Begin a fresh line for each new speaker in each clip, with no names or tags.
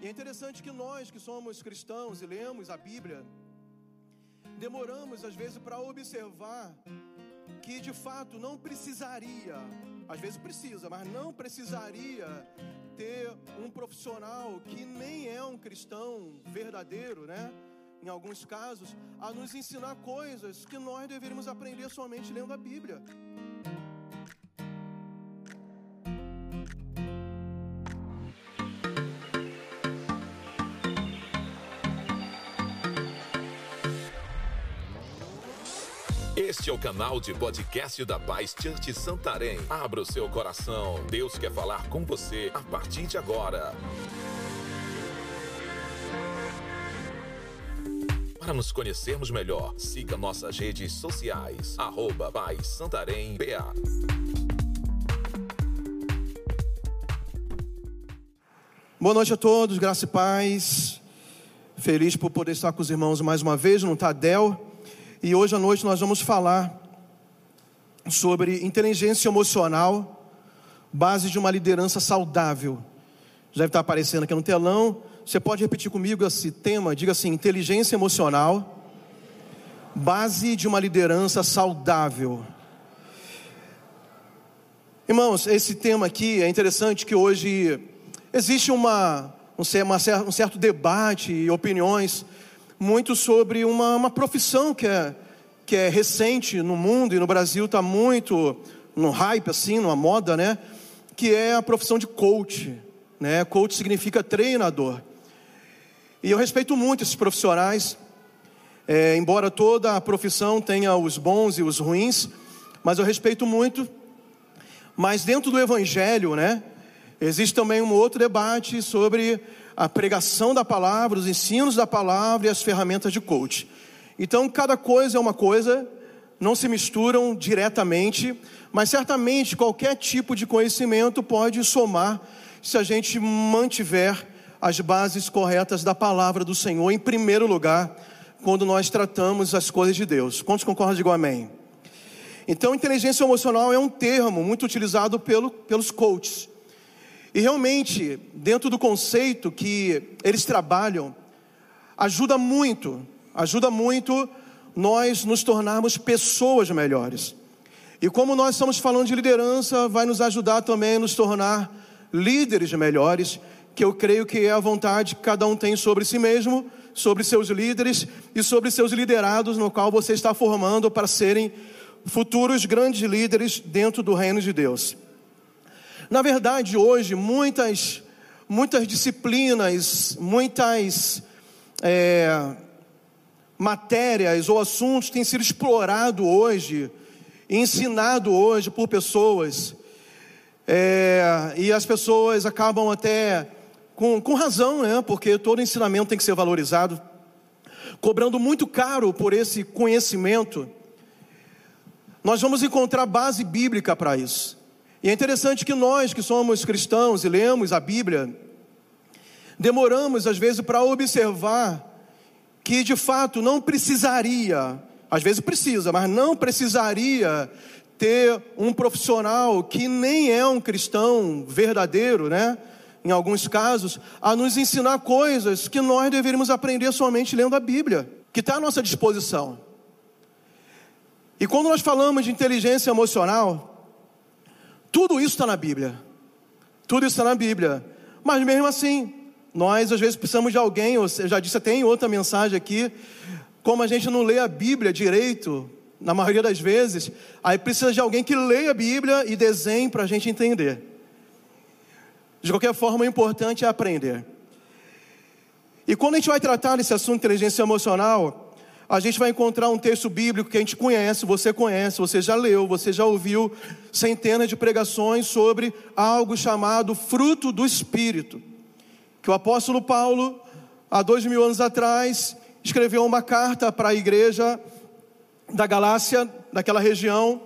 E é interessante que nós que somos cristãos e lemos a Bíblia, demoramos às vezes para observar que de fato não precisaria, às vezes precisa, mas não precisaria ter um profissional que nem é um cristão verdadeiro, né? Em alguns casos, a nos ensinar coisas que nós deveríamos aprender somente lendo a Bíblia.
Este é o canal de podcast da Paz Church Santarém. Abra o seu coração. Deus quer falar com você a partir de agora. Para nos conhecermos melhor, siga nossas redes sociais. Arroba Paz Santarém.
Boa noite a todos, graça e paz. Feliz por poder estar com os irmãos mais uma vez no Tadel. E hoje à noite nós vamos falar sobre inteligência emocional, base de uma liderança saudável. Já deve estar aparecendo aqui no telão. Você pode repetir comigo esse tema? Diga assim: inteligência emocional, base de uma liderança saudável. Irmãos, esse tema aqui é interessante que hoje existe uma, um, um certo debate e opiniões muito sobre uma, uma profissão que é, que é recente no mundo e no Brasil está muito no hype, assim, numa moda, né? Que é a profissão de coach. Né? Coach significa treinador. E eu respeito muito esses profissionais, é, embora toda a profissão tenha os bons e os ruins, mas eu respeito muito. Mas dentro do Evangelho, né? Existe também um outro debate sobre a pregação da palavra, os ensinos da palavra e as ferramentas de coach. Então, cada coisa é uma coisa, não se misturam diretamente, mas certamente qualquer tipo de conhecimento pode somar se a gente mantiver as bases corretas da palavra do Senhor em primeiro lugar, quando nós tratamos as coisas de Deus. Quantos concordam? Digam amém. Então, inteligência emocional é um termo muito utilizado pelo, pelos coaches. E realmente, dentro do conceito que eles trabalham, ajuda muito, ajuda muito nós nos tornarmos pessoas melhores. E como nós estamos falando de liderança, vai nos ajudar também a nos tornar líderes melhores, que eu creio que é a vontade que cada um tem sobre si mesmo, sobre seus líderes e sobre seus liderados, no qual você está formando para serem futuros grandes líderes dentro do reino de Deus. Na verdade, hoje, muitas, muitas disciplinas, muitas é, matérias ou assuntos têm sido explorados hoje, ensinado hoje por pessoas, é, e as pessoas acabam até com, com razão, né? Porque todo ensinamento tem que ser valorizado, cobrando muito caro por esse conhecimento. Nós vamos encontrar base bíblica para isso. E é interessante que nós, que somos cristãos e lemos a Bíblia, demoramos às vezes para observar que de fato não precisaria, às vezes precisa, mas não precisaria ter um profissional que nem é um cristão verdadeiro, né? Em alguns casos, a nos ensinar coisas que nós deveríamos aprender somente lendo a Bíblia, que está à nossa disposição. E quando nós falamos de inteligência emocional, tudo isso está na Bíblia. Tudo isso está na Bíblia. Mas mesmo assim, nós às vezes precisamos de alguém, eu já disse até em outra mensagem aqui, como a gente não lê a Bíblia direito, na maioria das vezes, aí precisa de alguém que leia a Bíblia e desenhe para a gente entender. De qualquer forma, o importante é aprender. E quando a gente vai tratar desse assunto inteligência emocional, a gente vai encontrar um texto bíblico que a gente conhece, você conhece, você já leu, você já ouviu centenas de pregações sobre algo chamado fruto do Espírito. Que o apóstolo Paulo, há dois mil anos atrás, escreveu uma carta para a igreja da Galácia, daquela região,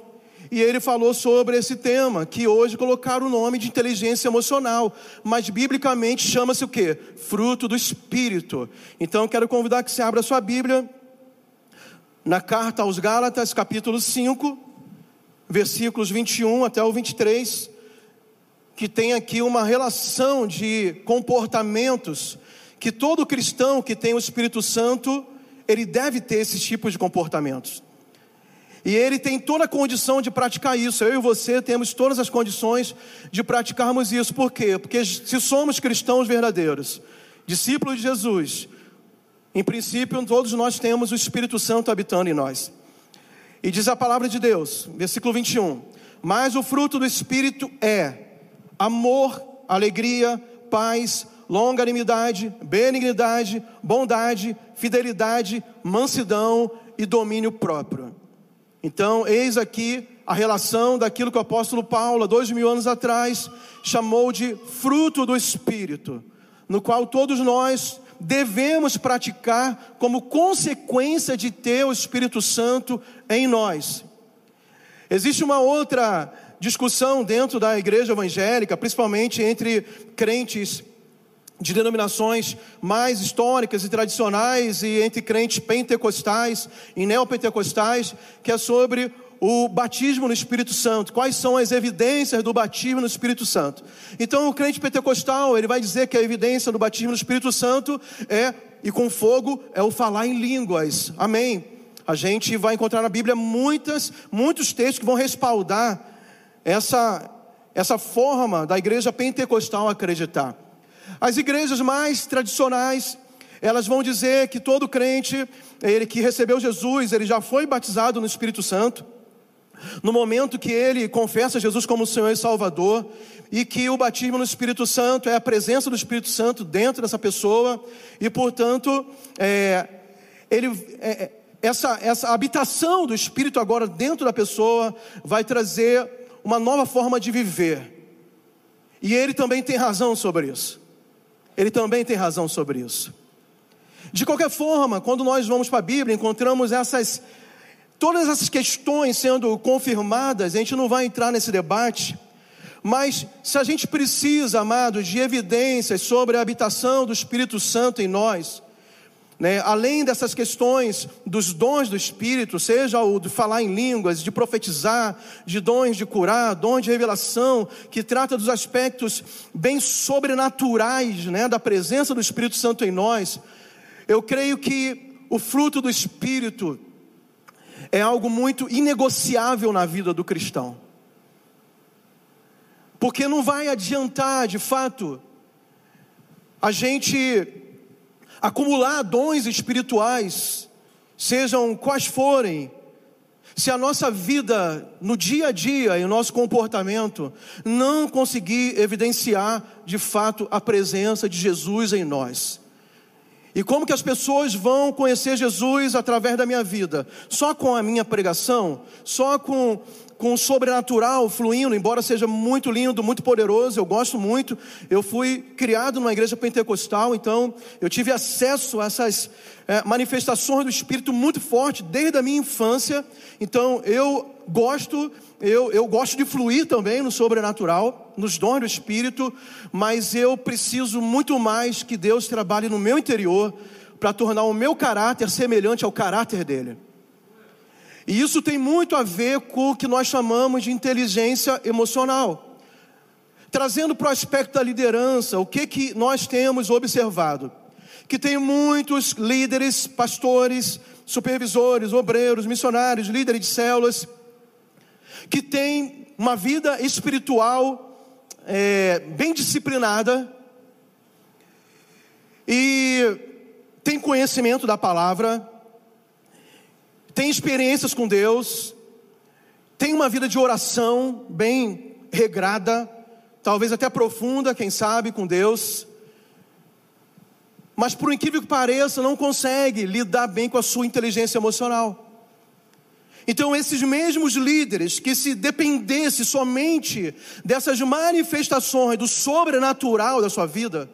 e ele falou sobre esse tema, que hoje colocaram o nome de inteligência emocional, mas biblicamente chama-se o que? Fruto do Espírito. Então quero convidar que você abra a sua Bíblia na carta aos Gálatas, capítulo 5, versículos 21 até o 23. que tem aqui uma relação de comportamentos que todo cristão que tem o Espírito Santo, ele deve ter esses tipos de comportamentos. E ele tem toda a condição de praticar isso. Eu e você temos todas as condições de praticarmos isso. Por quê? Porque se somos cristãos verdadeiros, discípulos de Jesus, em princípio todos nós temos o Espírito Santo habitando em nós. E diz a palavra de Deus, versículo 21. Mas o fruto do Espírito é amor, alegria, paz, longanimidade, benignidade, bondade, fidelidade, mansidão e domínio próprio. Então, eis aqui a relação daquilo que o apóstolo Paulo, dois mil anos atrás, chamou de fruto do Espírito, no qual todos nós devemos praticar como consequência de ter o Espírito Santo em nós. Existe uma outra discussão dentro da igreja evangélica, principalmente entre crentes de denominações mais históricas e tradicionais e entre crentes pentecostais e neopentecostais, que é sobre o batismo no Espírito Santo. Quais são as evidências do batismo no Espírito Santo? Então, o crente pentecostal, ele vai dizer que a evidência do batismo no Espírito Santo é e com fogo é o falar em línguas. Amém. A gente vai encontrar na Bíblia muitas, muitos textos que vão respaldar essa essa forma da igreja pentecostal acreditar. As igrejas mais tradicionais, elas vão dizer que todo crente, ele que recebeu Jesus, ele já foi batizado no Espírito Santo. No momento que ele confessa Jesus como Senhor e Salvador, e que o batismo no Espírito Santo é a presença do Espírito Santo dentro dessa pessoa, e portanto, é, ele, é, é essa, essa habitação do Espírito agora dentro da pessoa vai trazer uma nova forma de viver. E ele também tem razão sobre isso. Ele também tem razão sobre isso. De qualquer forma, quando nós vamos para a Bíblia, encontramos essas todas essas questões sendo confirmadas, a gente não vai entrar nesse debate, mas se a gente precisa, amados, de evidências sobre a habitação do Espírito Santo em nós, né? Além dessas questões dos dons do Espírito, seja o de falar em línguas, de profetizar, de dons de curar, dons de revelação, que trata dos aspectos bem sobrenaturais né? da presença do Espírito Santo em nós, eu creio que o fruto do Espírito é algo muito inegociável na vida do cristão. Porque não vai adiantar, de fato, a gente acumular dons espirituais, sejam quais forem, se a nossa vida no dia a dia e o nosso comportamento não conseguir evidenciar de fato a presença de Jesus em nós. E como que as pessoas vão conhecer Jesus através da minha vida? Só com a minha pregação? Só com com o sobrenatural fluindo, embora seja muito lindo, muito poderoso, eu gosto muito. Eu fui criado numa igreja pentecostal, então eu tive acesso a essas é, manifestações do Espírito muito forte desde a minha infância. Então eu gosto, eu, eu gosto de fluir também no sobrenatural, nos dons do Espírito, mas eu preciso muito mais que Deus trabalhe no meu interior para tornar o meu caráter semelhante ao caráter dele. E isso tem muito a ver com o que nós chamamos de inteligência emocional. Trazendo para o aspecto da liderança, o que, que nós temos observado? Que tem muitos líderes, pastores, supervisores, obreiros, missionários, líderes de células, que têm uma vida espiritual é, bem disciplinada e tem conhecimento da palavra, tem experiências com Deus, tem uma vida de oração bem regrada, talvez até profunda, quem sabe, com Deus, mas por incrível que pareça, não consegue lidar bem com a sua inteligência emocional. Então, esses mesmos líderes que se dependesse somente dessas manifestações do sobrenatural da sua vida,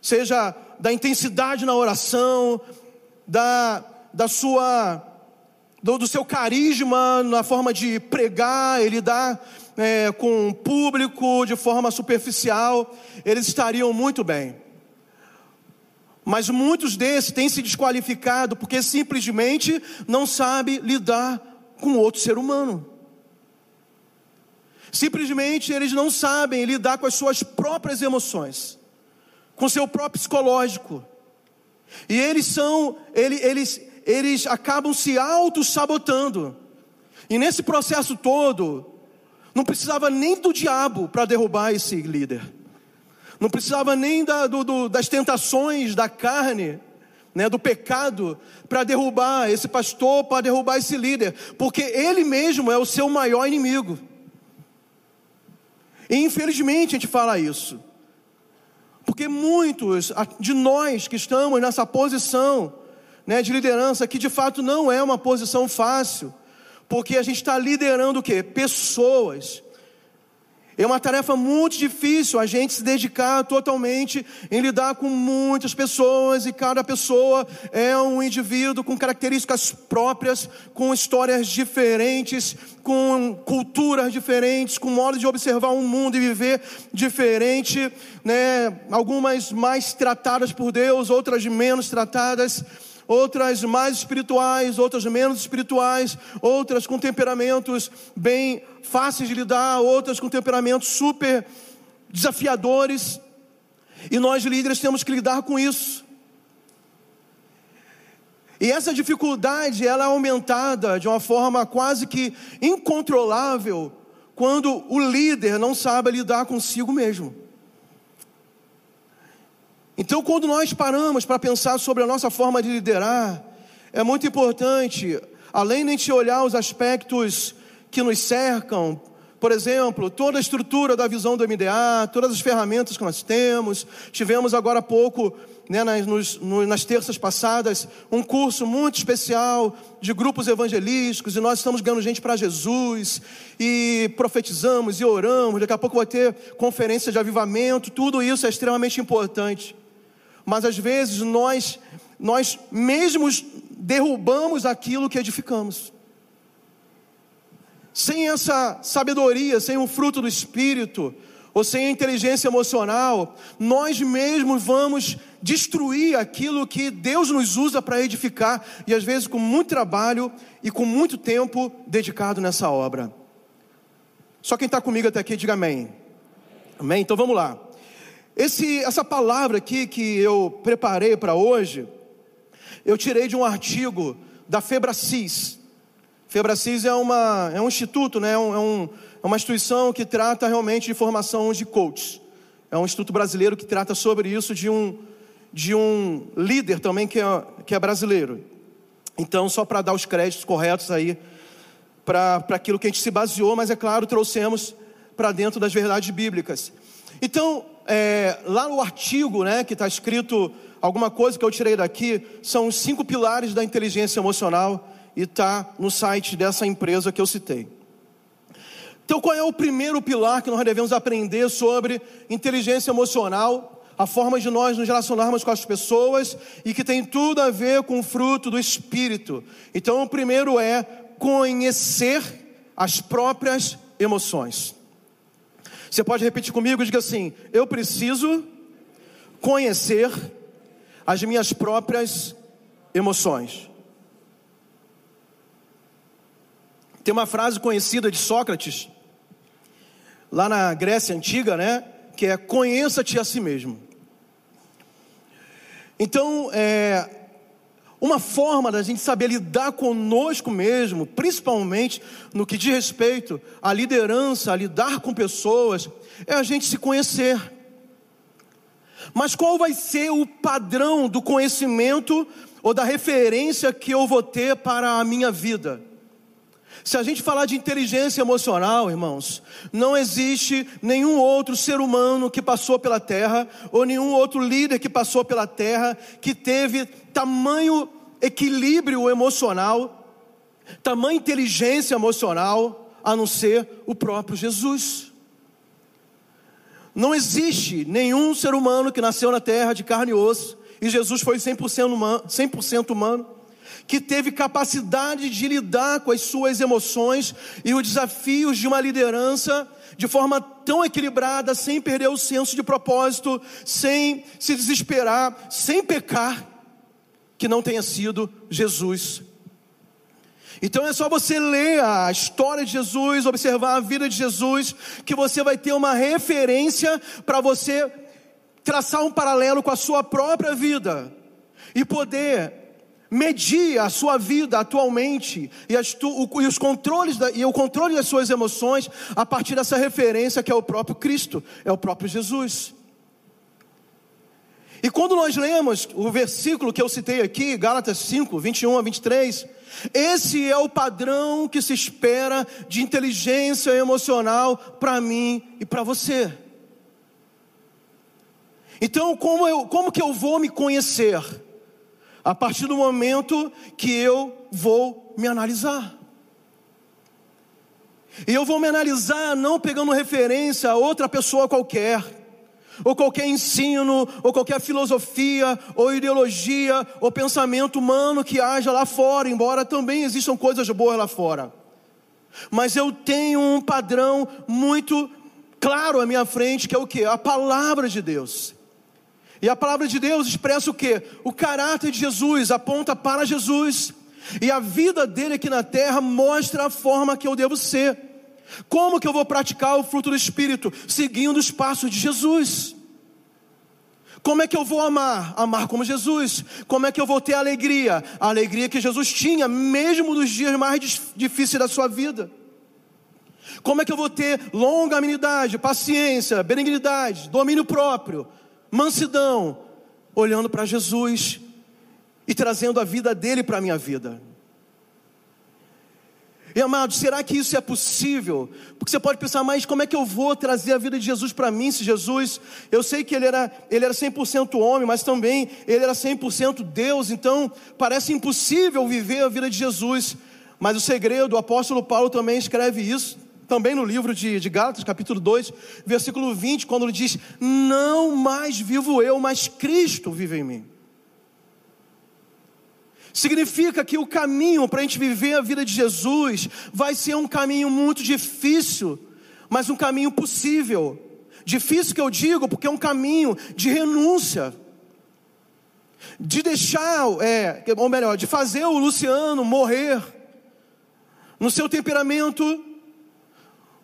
seja da intensidade na oração, da, da sua do, do seu carisma na forma de pregar, ele dá é, com o público de forma superficial, eles estariam muito bem. Mas muitos desses têm se desqualificado porque simplesmente não sabe lidar com outro ser humano. Simplesmente eles não sabem lidar com as suas próprias emoções, com seu próprio psicológico. E eles são, eles, eles, eles acabam se auto-sabotando. E nesse processo todo, não precisava nem do diabo para derrubar esse líder. Não precisava nem da, do, do, das tentações da carne, né, do pecado, para derrubar esse pastor, para derrubar esse líder, porque ele mesmo é o seu maior inimigo. E infelizmente a gente fala isso, porque muitos de nós que estamos nessa posição né, de liderança, que de fato não é uma posição fácil, porque a gente está liderando o quê? Pessoas. É uma tarefa muito difícil a gente se dedicar totalmente em lidar com muitas pessoas e cada pessoa é um indivíduo com características próprias, com histórias diferentes, com culturas diferentes, com modo de observar o um mundo e viver diferente, né? Algumas mais tratadas por Deus, outras menos tratadas outras mais espirituais, outras menos espirituais, outras com temperamentos bem fáceis de lidar, outras com temperamentos super desafiadores. E nós líderes temos que lidar com isso. E essa dificuldade ela é aumentada de uma forma quase que incontrolável quando o líder não sabe lidar consigo mesmo. Então, quando nós paramos para pensar sobre a nossa forma de liderar, é muito importante, além de a gente olhar os aspectos que nos cercam, por exemplo, toda a estrutura da visão do MDA, todas as ferramentas que nós temos. Tivemos agora há pouco, né, nas, nos, nas terças passadas, um curso muito especial de grupos evangelísticos, e nós estamos ganhando gente para Jesus, e profetizamos e oramos. Daqui a pouco vai ter conferência de avivamento, tudo isso é extremamente importante mas às vezes nós, nós mesmos derrubamos aquilo que edificamos. Sem essa sabedoria, sem o fruto do Espírito, ou sem a inteligência emocional, nós mesmos vamos destruir aquilo que Deus nos usa para edificar, e às vezes com muito trabalho e com muito tempo dedicado nessa obra. Só quem está comigo até aqui, diga amém. Amém? Então vamos lá. Esse, essa palavra aqui que eu preparei para hoje, eu tirei de um artigo da Febracis. Febracis é, uma, é um instituto, né? é, um, é, é uma instituição que trata realmente de formação de coaches. É um instituto brasileiro que trata sobre isso de um, de um líder também que é, que é brasileiro. Então, só para dar os créditos corretos aí para aquilo que a gente se baseou, mas é claro, trouxemos para dentro das verdades bíblicas. Então, é, lá no artigo, né, que está escrito alguma coisa que eu tirei daqui, são os cinco pilares da inteligência emocional e está no site dessa empresa que eu citei. Então, qual é o primeiro pilar que nós devemos aprender sobre inteligência emocional? A forma de nós nos relacionarmos com as pessoas e que tem tudo a ver com o fruto do espírito. Então, o primeiro é conhecer as próprias emoções. Você pode repetir comigo? Diga assim: Eu preciso conhecer as minhas próprias emoções. Tem uma frase conhecida de Sócrates, lá na Grécia Antiga, né? Que é: Conheça-te a si mesmo. Então, é, uma forma da gente saber lidar conosco mesmo, principalmente no que diz respeito à liderança, a lidar com pessoas, é a gente se conhecer. Mas qual vai ser o padrão do conhecimento ou da referência que eu vou ter para a minha vida? Se a gente falar de inteligência emocional, irmãos, não existe nenhum outro ser humano que passou pela terra, ou nenhum outro líder que passou pela terra, que teve tamanho equilíbrio emocional, tamanha inteligência emocional, a não ser o próprio Jesus. Não existe nenhum ser humano que nasceu na terra de carne e osso, e Jesus foi 100% humano, 100% humano que teve capacidade de lidar com as suas emoções e os desafios de uma liderança de forma tão equilibrada, sem perder o senso de propósito, sem se desesperar, sem pecar, que não tenha sido Jesus. Então é só você ler a história de Jesus, observar a vida de Jesus, que você vai ter uma referência para você traçar um paralelo com a sua própria vida e poder medir a sua vida atualmente e, as, o, e os controles da, e o controle das suas emoções a partir dessa referência que é o próprio Cristo, é o próprio Jesus. E quando nós lemos o versículo que eu citei aqui, Gálatas 5, 21 a 23, esse é o padrão que se espera de inteligência emocional para mim e para você. Então, como, eu, como que eu vou me conhecer? A partir do momento que eu vou me analisar. E eu vou me analisar não pegando referência a outra pessoa qualquer, ou qualquer ensino, ou qualquer filosofia, ou ideologia, ou pensamento humano que haja lá fora, embora também existam coisas boas lá fora. Mas eu tenho um padrão muito claro à minha frente, que é o que? A palavra de Deus. E a palavra de Deus expressa o que? O caráter de Jesus, aponta para Jesus. E a vida dele aqui na terra mostra a forma que eu devo ser. Como que eu vou praticar o fruto do Espírito? Seguindo os passos de Jesus. Como é que eu vou amar? Amar como Jesus. Como é que eu vou ter alegria? A alegria que Jesus tinha, mesmo nos dias mais difíceis da sua vida. Como é que eu vou ter longanimidade, paciência, benignidade, domínio próprio? mansidão, olhando para Jesus e trazendo a vida dele para a minha vida. E amados, será que isso é possível? Porque você pode pensar, mas como é que eu vou trazer a vida de Jesus para mim, se Jesus, eu sei que ele era, ele era 100% homem, mas também ele era 100% Deus, então parece impossível viver a vida de Jesus. Mas o segredo, o apóstolo Paulo também escreve isso também no livro de, de Gálatas, capítulo 2, versículo 20, quando ele diz: Não mais vivo eu, mas Cristo vive em mim. Significa que o caminho para a gente viver a vida de Jesus vai ser um caminho muito difícil, mas um caminho possível. Difícil que eu digo, porque é um caminho de renúncia, de deixar, é, ou melhor, de fazer o Luciano morrer no seu temperamento,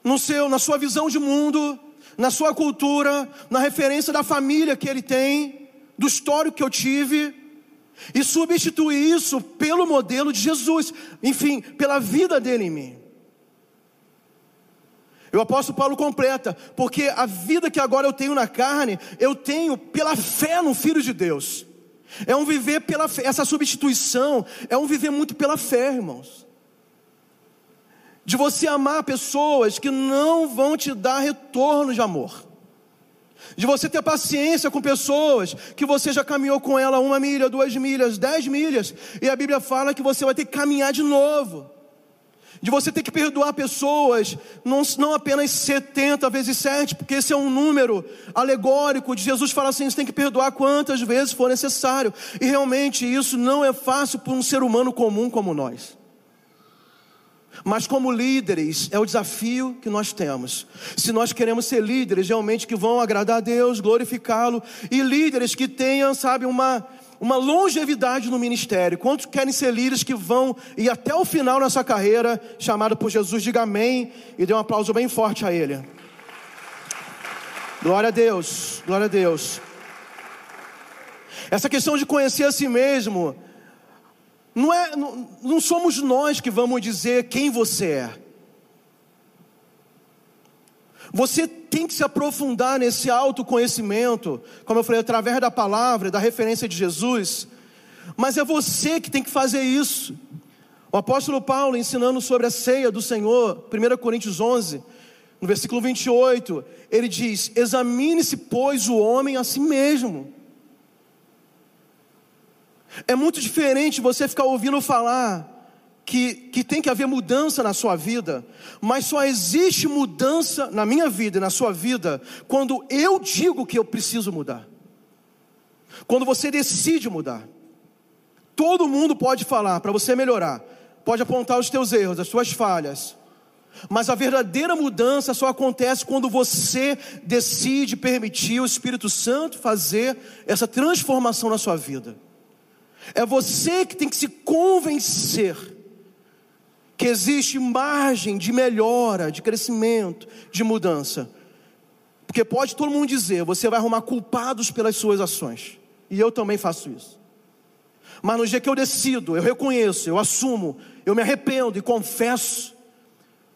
no seu, na sua visão de mundo, na sua cultura, na referência da família que ele tem, do histórico que eu tive, e substituir isso pelo modelo de Jesus, enfim, pela vida dele em mim. O apóstolo Paulo completa, porque a vida que agora eu tenho na carne, eu tenho pela fé no Filho de Deus. É um viver pela fé, essa substituição é um viver muito pela fé, irmãos de você amar pessoas que não vão te dar retorno de amor, de você ter paciência com pessoas que você já caminhou com ela uma milha, duas milhas, dez milhas, e a Bíblia fala que você vai ter que caminhar de novo, de você ter que perdoar pessoas, não, não apenas 70 vezes 7, porque esse é um número alegórico de Jesus fala assim: você tem que perdoar quantas vezes for necessário, e realmente isso não é fácil para um ser humano comum como nós. Mas como líderes, é o desafio que nós temos. Se nós queremos ser líderes realmente que vão agradar a Deus, glorificá-lo, e líderes que tenham, sabe, uma, uma longevidade no ministério. Quantos querem ser líderes que vão ir até o final nessa carreira, chamado por Jesus? Diga amém e dê um aplauso bem forte a Ele. Glória a Deus, glória a Deus. Essa questão de conhecer a si mesmo não, é, não, não somos nós que vamos dizer quem você é. Você tem que se aprofundar nesse autoconhecimento, como eu falei, através da palavra, da referência de Jesus. Mas é você que tem que fazer isso. O apóstolo Paulo, ensinando sobre a ceia do Senhor, 1 Coríntios 11, no versículo 28, ele diz: Examine-se, pois, o homem a si mesmo. É muito diferente você ficar ouvindo falar que, que tem que haver mudança na sua vida, mas só existe mudança na minha vida e na sua vida quando eu digo que eu preciso mudar. Quando você decide mudar. Todo mundo pode falar para você melhorar, pode apontar os teus erros, as suas falhas, mas a verdadeira mudança só acontece quando você decide permitir o Espírito Santo fazer essa transformação na sua vida. É você que tem que se convencer que existe margem de melhora, de crescimento, de mudança. Porque pode todo mundo dizer, você vai arrumar culpados pelas suas ações. E eu também faço isso. Mas no dia que eu decido, eu reconheço, eu assumo, eu me arrependo e confesso,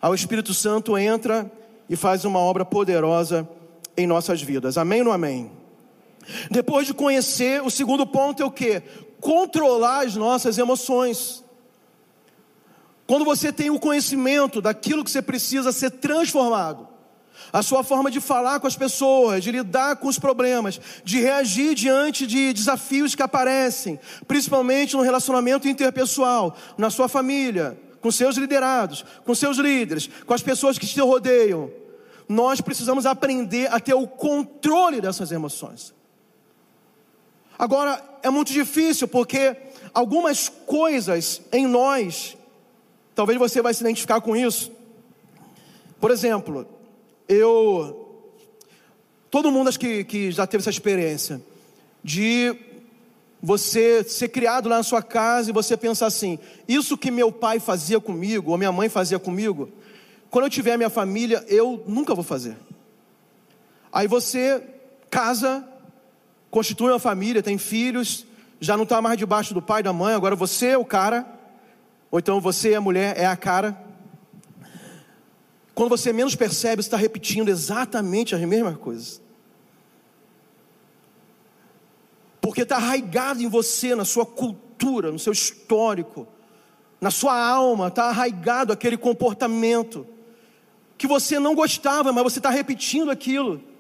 o Espírito Santo entra e faz uma obra poderosa em nossas vidas. Amém ou não amém? Depois de conhecer, o segundo ponto é o que? Controlar as nossas emoções. Quando você tem o conhecimento daquilo que você precisa ser transformado, a sua forma de falar com as pessoas, de lidar com os problemas, de reagir diante de desafios que aparecem, principalmente no relacionamento interpessoal, na sua família, com seus liderados, com seus líderes, com as pessoas que te rodeiam. Nós precisamos aprender a ter o controle dessas emoções. Agora, é muito difícil porque algumas coisas em nós Talvez você vai se identificar com isso. Por exemplo, eu. Todo mundo acho que, que já teve essa experiência de você ser criado lá na sua casa e você pensar assim: isso que meu pai fazia comigo, ou minha mãe fazia comigo, quando eu tiver minha família, eu nunca vou fazer. Aí você casa, constitui uma família, tem filhos, já não está mais debaixo do pai e da mãe, agora você é o cara ou então você, a mulher, é a cara. Quando você menos percebe, você está repetindo exatamente as mesmas coisas. Porque está arraigado em você, na sua cultura, no seu histórico, na sua alma, está arraigado aquele comportamento que você não gostava, mas você está repetindo aquilo.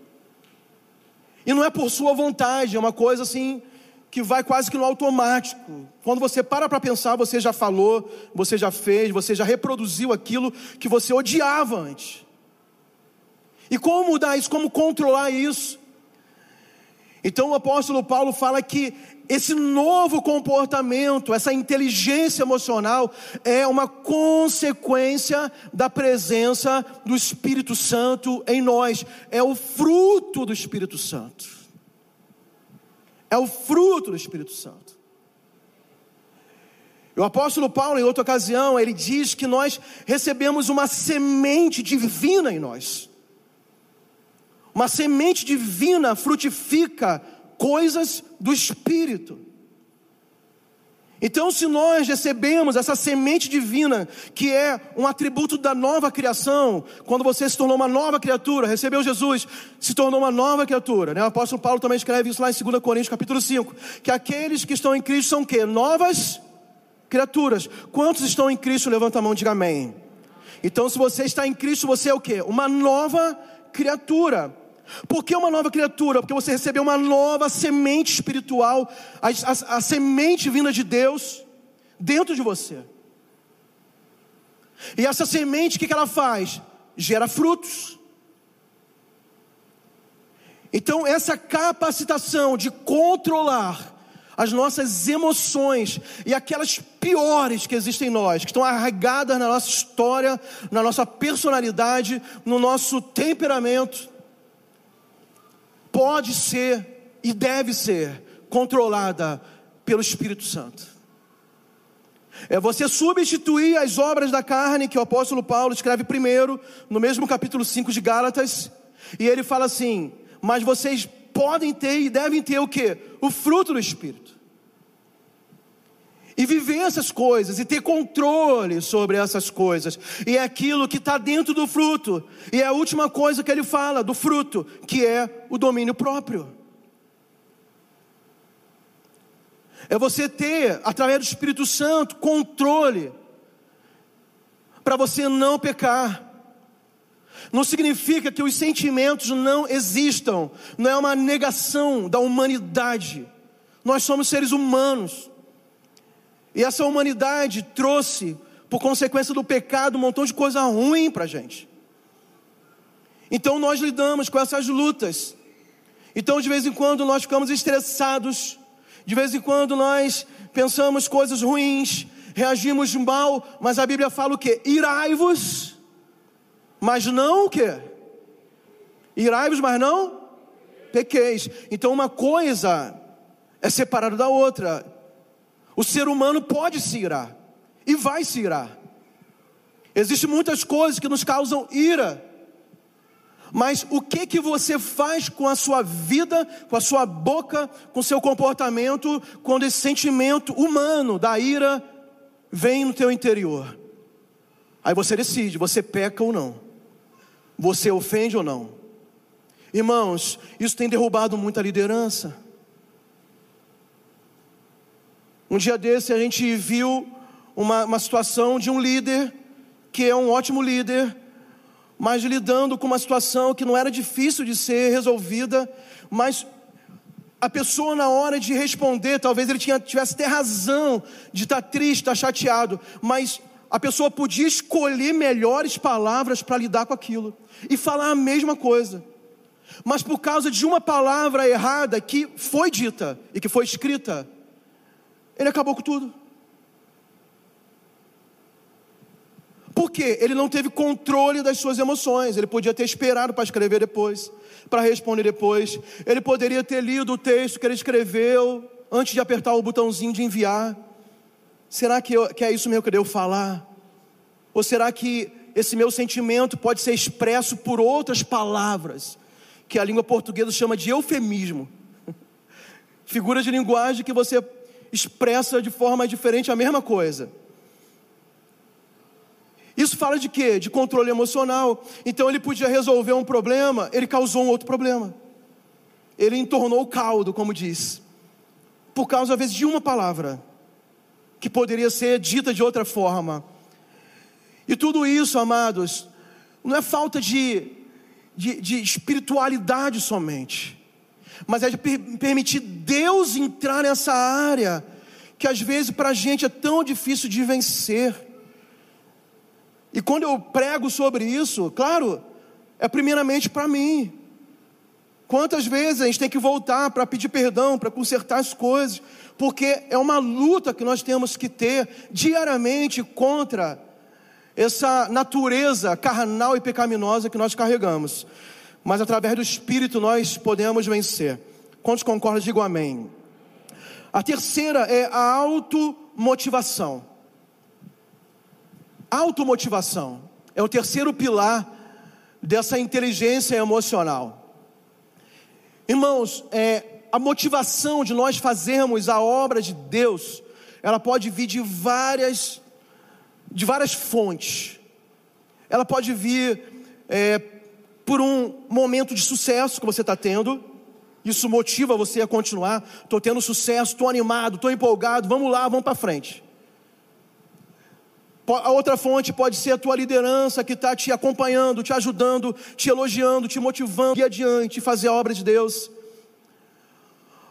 E não é por sua vontade, é uma coisa assim que vai quase que no automático. Quando você para para pensar, você já falou, você já fez, você já reproduziu aquilo que você odiava antes. E como mudar isso? Como controlar isso? Então o apóstolo Paulo fala que esse novo comportamento, essa inteligência emocional é uma consequência da presença do Espírito Santo em nós, é o fruto do Espírito Santo. É o fruto do Espírito Santo. O apóstolo Paulo, em outra ocasião, ele diz que nós recebemos uma semente divina em nós. Uma semente divina frutifica coisas do Espírito. Então, se nós recebemos essa semente divina, que é um atributo da nova criação, quando você se tornou uma nova criatura, recebeu Jesus, se tornou uma nova criatura, né? O apóstolo Paulo também escreve isso lá em 2 Coríntios capítulo 5, que aqueles que estão em Cristo são o quê? Novas criaturas. Quantos estão em Cristo? Levanta a mão e diga amém. Então, se você está em Cristo, você é o quê? Uma nova criatura. Por que uma nova criatura? Porque você recebeu uma nova semente espiritual, a, a, a semente vinda de Deus dentro de você. E essa semente, o que, que ela faz? Gera frutos. Então, essa capacitação de controlar as nossas emoções e aquelas piores que existem em nós, que estão arraigadas na nossa história, na nossa personalidade, no nosso temperamento, pode ser e deve ser controlada pelo Espírito Santo. É você substituir as obras da carne que o apóstolo Paulo escreve primeiro, no mesmo capítulo 5 de Gálatas, e ele fala assim: "Mas vocês podem ter e devem ter o que? O fruto do Espírito e viver essas coisas e ter controle sobre essas coisas. E é aquilo que está dentro do fruto. E é a última coisa que ele fala do fruto, que é o domínio próprio. É você ter, através do Espírito Santo, controle para você não pecar. Não significa que os sentimentos não existam, não é uma negação da humanidade. Nós somos seres humanos. E essa humanidade trouxe, por consequência do pecado, um montão de coisa ruim para a gente. Então nós lidamos com essas lutas. Então de vez em quando nós ficamos estressados, de vez em quando nós pensamos coisas ruins, reagimos mal, mas a Bíblia fala o que? Irai-vos, mas não o que? Irai-vos, mas não pequeis. Então uma coisa é separada da outra. O ser humano pode se irar e vai se irar. Existem muitas coisas que nos causam ira. Mas o que que você faz com a sua vida, com a sua boca, com seu comportamento, quando esse sentimento humano da ira vem no teu interior? Aí você decide, você peca ou não. Você ofende ou não. Irmãos, isso tem derrubado muita liderança. Um dia desse a gente viu uma, uma situação de um líder que é um ótimo líder, mas lidando com uma situação que não era difícil de ser resolvida, mas a pessoa na hora de responder, talvez ele tinha, tivesse até razão de estar triste, estar chateado, mas a pessoa podia escolher melhores palavras para lidar com aquilo e falar a mesma coisa. Mas por causa de uma palavra errada que foi dita e que foi escrita, ele acabou com tudo. Porque ele não teve controle das suas emoções. Ele podia ter esperado para escrever depois, para responder depois. Ele poderia ter lido o texto que ele escreveu antes de apertar o botãozinho de enviar. Será que, eu, que é isso mesmo que eu devo falar? Ou será que esse meu sentimento pode ser expresso por outras palavras, que a língua portuguesa chama de eufemismo? Figuras de linguagem que você expressa de forma diferente a mesma coisa. Isso fala de quê? De controle emocional. Então ele podia resolver um problema, ele causou um outro problema. Ele entornou o caldo, como diz. Por causa, às vezes, de uma palavra, que poderia ser dita de outra forma. E tudo isso, amados, não é falta de, de, de espiritualidade somente, mas é de per permitir Deus entrar nessa área, que às vezes para a gente é tão difícil de vencer. E quando eu prego sobre isso, claro, é primeiramente para mim. Quantas vezes a gente tem que voltar para pedir perdão, para consertar as coisas, porque é uma luta que nós temos que ter diariamente contra essa natureza carnal e pecaminosa que nós carregamos. Mas através do Espírito nós podemos vencer. Quantos concordam? Digo amém. A terceira é a automotivação. Automotivação é o terceiro pilar dessa inteligência emocional. Irmãos, é, a motivação de nós fazermos a obra de Deus, ela pode vir de várias, de várias fontes. Ela pode vir é, por um momento de sucesso que você está tendo, isso motiva você a continuar. Estou tendo sucesso, estou animado, estou empolgado, vamos lá, vamos para frente. A outra fonte pode ser a tua liderança que está te acompanhando, te ajudando, te elogiando, te motivando e adiante, fazer a obra de Deus.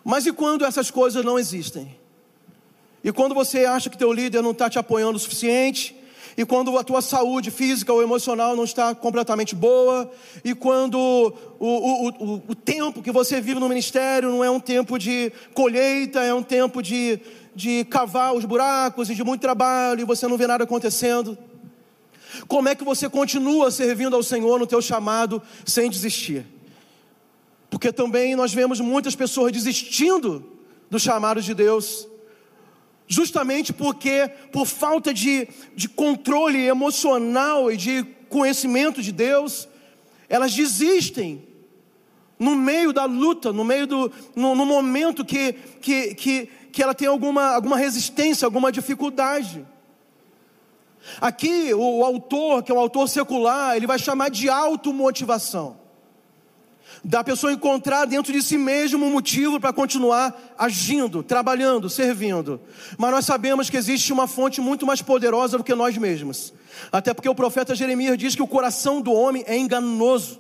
Mas e quando essas coisas não existem? E quando você acha que teu líder não está te apoiando o suficiente? E quando a tua saúde física ou emocional não está completamente boa? E quando o, o, o, o tempo que você vive no ministério não é um tempo de colheita, é um tempo de de cavar os buracos e de muito trabalho e você não vê nada acontecendo? Como é que você continua servindo ao Senhor no teu chamado sem desistir? Porque também nós vemos muitas pessoas desistindo do chamado de Deus, justamente porque, por falta de, de controle emocional e de conhecimento de Deus, elas desistem no meio da luta, no meio do no, no momento que, que, que, que ela tem alguma, alguma resistência, alguma dificuldade. Aqui, o, o autor, que é um autor secular, ele vai chamar de automotivação. Da pessoa encontrar dentro de si mesmo um motivo para continuar agindo, trabalhando, servindo. Mas nós sabemos que existe uma fonte muito mais poderosa do que nós mesmos. Até porque o profeta Jeremias diz que o coração do homem é enganoso.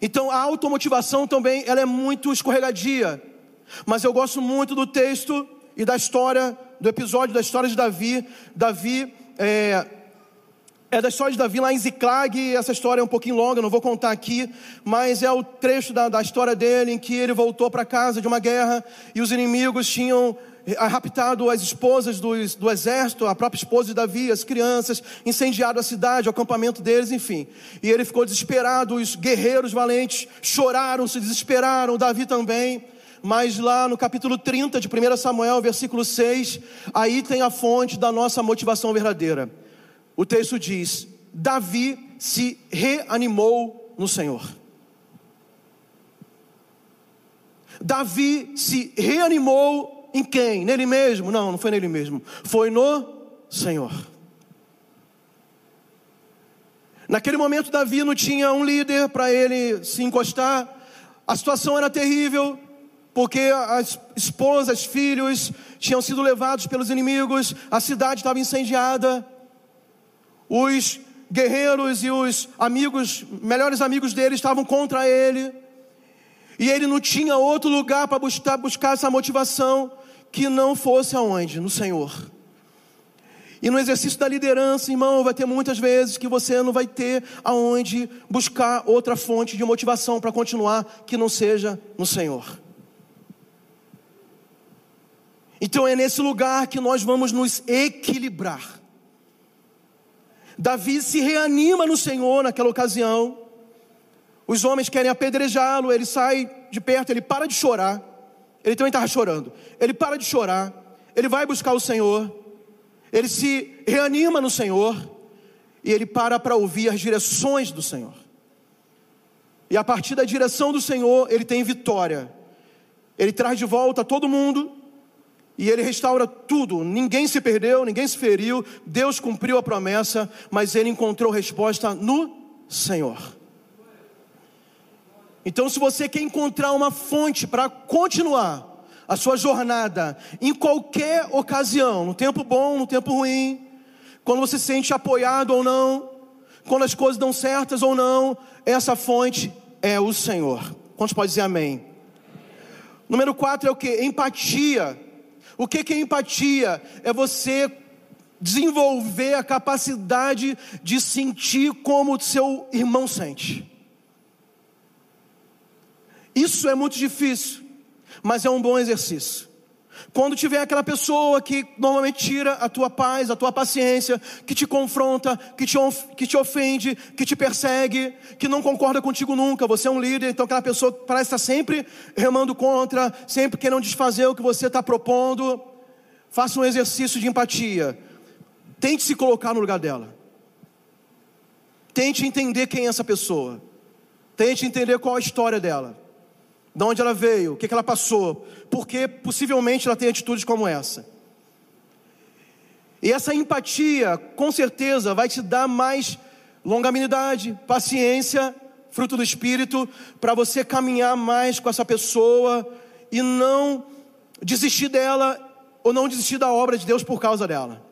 Então a automotivação também ela é muito escorregadia. Mas eu gosto muito do texto e da história, do episódio da história de Davi. Davi é, é da história de Davi lá em Ziclag, essa história é um pouquinho longa, não vou contar aqui, mas é o trecho da, da história dele em que ele voltou para casa de uma guerra e os inimigos tinham eh, raptado as esposas do, do exército, a própria esposa de Davi, as crianças, incendiado a cidade, o acampamento deles, enfim. E ele ficou desesperado, os guerreiros valentes choraram, se desesperaram, Davi também mas lá no capítulo 30 de 1 Samuel, versículo 6, aí tem a fonte da nossa motivação verdadeira. O texto diz: Davi se reanimou no Senhor. Davi se reanimou em quem? Nele mesmo? Não, não foi nele mesmo. Foi no Senhor. Naquele momento, Davi não tinha um líder para ele se encostar. A situação era terrível, porque as esposas, filhos tinham sido levados pelos inimigos, a cidade estava incendiada. Os guerreiros e os amigos, melhores amigos dele, estavam contra ele. E ele não tinha outro lugar para buscar, buscar essa motivação que não fosse aonde? No Senhor. E no exercício da liderança, irmão, vai ter muitas vezes que você não vai ter aonde buscar outra fonte de motivação para continuar que não seja no Senhor. Então é nesse lugar que nós vamos nos equilibrar. Davi se reanima no Senhor naquela ocasião. Os homens querem apedrejá-lo, ele sai de perto, ele para de chorar. Ele também estava chorando. Ele para de chorar, ele vai buscar o Senhor, ele se reanima no Senhor e ele para para ouvir as direções do Senhor. E a partir da direção do Senhor, ele tem vitória. Ele traz de volta todo mundo e ele restaura tudo. Ninguém se perdeu, ninguém se feriu. Deus cumpriu a promessa, mas ele encontrou resposta no Senhor. Então, se você quer encontrar uma fonte para continuar a sua jornada em qualquer ocasião, no tempo bom, no tempo ruim, quando você se sente apoiado ou não, quando as coisas dão certas ou não, essa fonte é o Senhor. Quantos pode dizer amém? Número 4 é o que? Empatia. O que é empatia? É você desenvolver a capacidade de sentir como o seu irmão sente. Isso é muito difícil, mas é um bom exercício. Quando tiver aquela pessoa que normalmente tira a tua paz, a tua paciência, que te confronta, que te, que te ofende, que te persegue, que não concorda contigo nunca, você é um líder, então aquela pessoa parece estar sempre remando contra, sempre querendo desfazer o que você está propondo. Faça um exercício de empatia. Tente se colocar no lugar dela. Tente entender quem é essa pessoa. Tente entender qual a história dela de onde ela veio, o que, ela passou, porque possivelmente ela tem atitudes como essa. E essa empatia, com certeza, vai te dar mais longanimidade, paciência, fruto do Espírito, para você caminhar mais com essa pessoa e não desistir dela ou não desistir da obra de Deus por causa dela.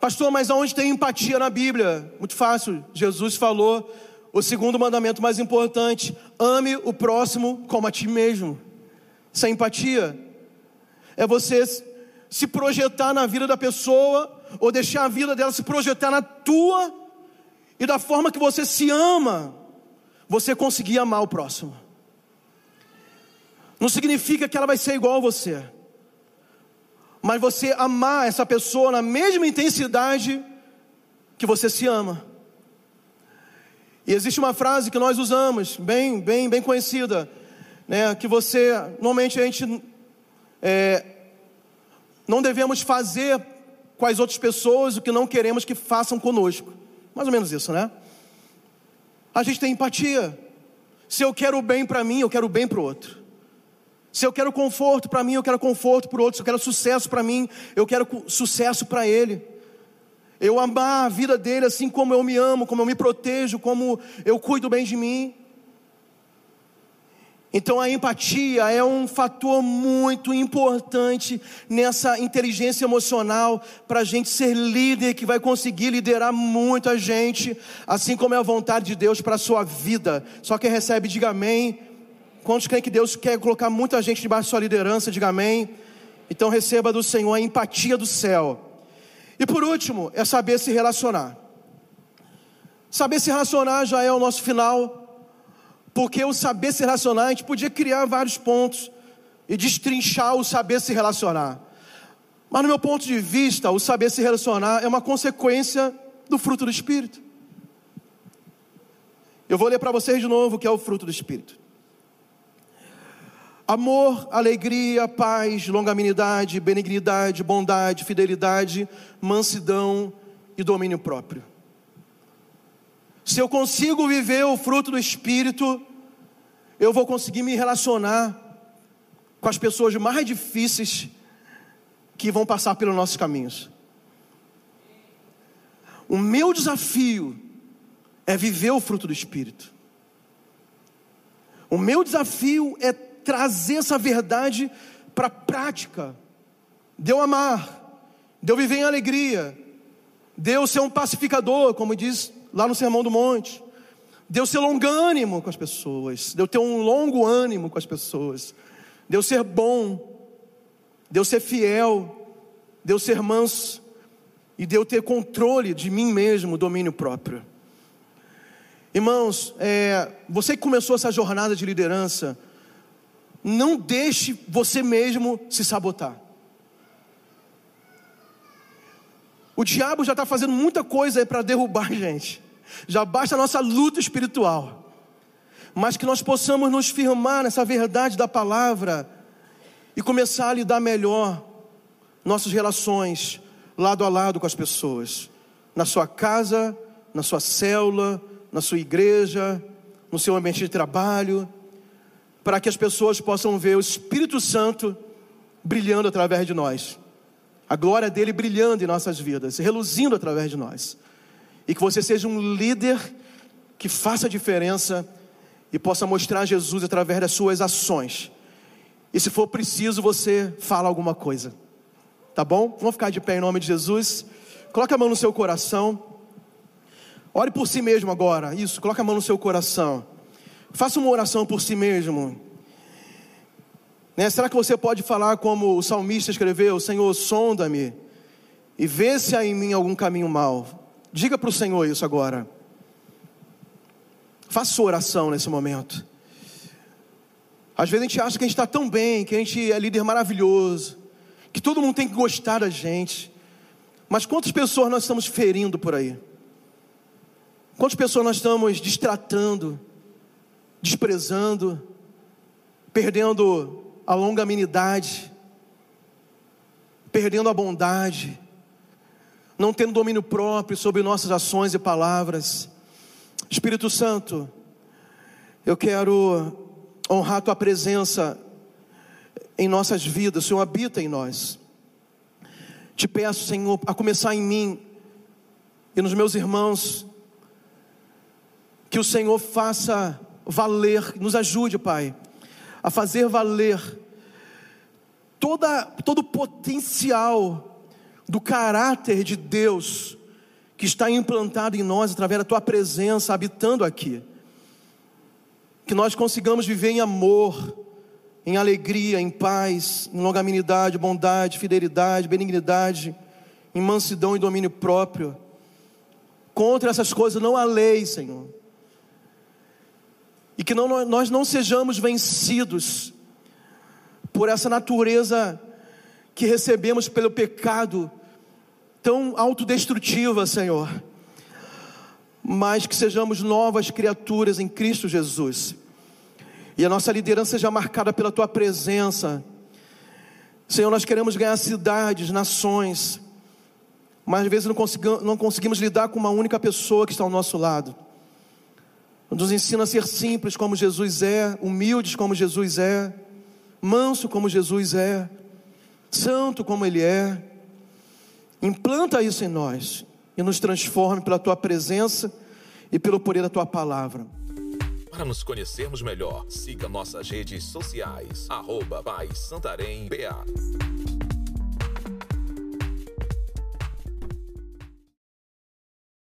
Pastor, mas aonde tem empatia na Bíblia? Muito fácil. Jesus falou o segundo mandamento mais importante: ame o próximo como a ti mesmo. Isso é empatia. É você se projetar na vida da pessoa, ou deixar a vida dela se projetar na tua, e da forma que você se ama, você conseguir amar o próximo. Não significa que ela vai ser igual a você, mas você amar essa pessoa na mesma intensidade que você se ama. E existe uma frase que nós usamos, bem, bem, bem conhecida, né, que você, normalmente a gente é, não devemos fazer com as outras pessoas o que não queremos que façam conosco. Mais ou menos isso, né? A gente tem empatia. Se eu quero o bem para mim, eu quero o bem para o outro. Se eu quero conforto para mim, eu quero conforto para o outro. Se eu quero sucesso para mim, eu quero sucesso para ele eu amar a vida dele assim como eu me amo, como eu me protejo, como eu cuido bem de mim. Então a empatia é um fator muito importante nessa inteligência emocional para a gente ser líder que vai conseguir liderar muita gente, assim como é a vontade de Deus para a sua vida. Só quem recebe, diga amém. Quantos creem que Deus quer colocar muita gente debaixo da sua liderança, diga amém. Então receba do Senhor a empatia do céu. E por último, é saber se relacionar. Saber se relacionar já é o nosso final, porque o saber se relacionar, a gente podia criar vários pontos e destrinchar o saber se relacionar. Mas no meu ponto de vista, o saber se relacionar é uma consequência do fruto do Espírito. Eu vou ler para vocês de novo o que é o fruto do Espírito. Amor, alegria, paz, longanimidade, benignidade, bondade, fidelidade, mansidão e domínio próprio. Se eu consigo viver o fruto do Espírito, eu vou conseguir me relacionar com as pessoas mais difíceis que vão passar pelos nossos caminhos. O meu desafio é viver o fruto do Espírito. O meu desafio é trazer essa verdade para a prática. De amar, de viver em alegria, de ser um pacificador, como diz lá no Sermão do Monte, de ser longânimo com as pessoas, de ter um longo ânimo com as pessoas, de ser bom, de ser fiel, de ser manso e de ter controle de mim mesmo, domínio próprio. Irmãos, é, você que começou essa jornada de liderança, não deixe você mesmo se sabotar. O diabo já está fazendo muita coisa para derrubar a gente. Já basta a nossa luta espiritual. Mas que nós possamos nos firmar nessa verdade da palavra e começar a lidar melhor nossas relações lado a lado com as pessoas. Na sua casa, na sua célula, na sua igreja, no seu ambiente de trabalho, para que as pessoas possam ver o Espírito Santo brilhando através de nós, a glória dele brilhando em nossas vidas, reluzindo através de nós, e que você seja um líder que faça a diferença e possa mostrar Jesus através das suas ações. E se for preciso, você fala alguma coisa. Tá bom? Vamos ficar de pé em nome de Jesus. Coloque a mão no seu coração. Ore por si mesmo agora. Isso, coloque a mão no seu coração. Faça uma oração por si mesmo. Né? Será que você pode falar como o salmista escreveu: Senhor, sonda-me e vê se há em mim algum caminho mau. Diga para o Senhor isso agora. Faça sua oração nesse momento. Às vezes a gente acha que a gente está tão bem, que a gente é líder maravilhoso, que todo mundo tem que gostar da gente. Mas quantas pessoas nós estamos ferindo por aí? Quantas pessoas nós estamos distratando? Desprezando, perdendo a longanimidade, perdendo a bondade, não tendo domínio próprio sobre nossas ações e palavras. Espírito Santo, eu quero honrar tua presença em nossas vidas, o Senhor habita em nós. Te peço, Senhor, a começar em mim e nos meus irmãos, que o Senhor faça valer, nos ajude, Pai, a fazer valer toda, todo o potencial do caráter de Deus que está implantado em nós através da Tua presença habitando aqui. Que nós consigamos viver em amor, em alegria, em paz, em longanimidade, bondade, fidelidade, benignidade, em mansidão e domínio próprio. Contra essas coisas não há lei, Senhor e que não, nós não sejamos vencidos por essa natureza que recebemos pelo pecado tão autodestrutiva, Senhor, mas que sejamos novas criaturas em Cristo Jesus, e a nossa liderança seja marcada pela Tua presença. Senhor, nós queremos ganhar cidades, nações, mas às vezes não não conseguimos lidar com uma única pessoa que está ao nosso lado. Nos ensina a ser simples como Jesus é, humildes como Jesus é, manso como Jesus é, santo como Ele é. Implanta isso em nós e nos transforme pela Tua presença e pelo poder da Tua palavra.
Para nos conhecermos melhor, siga nossas redes sociais, arroba Pai Santarém BA.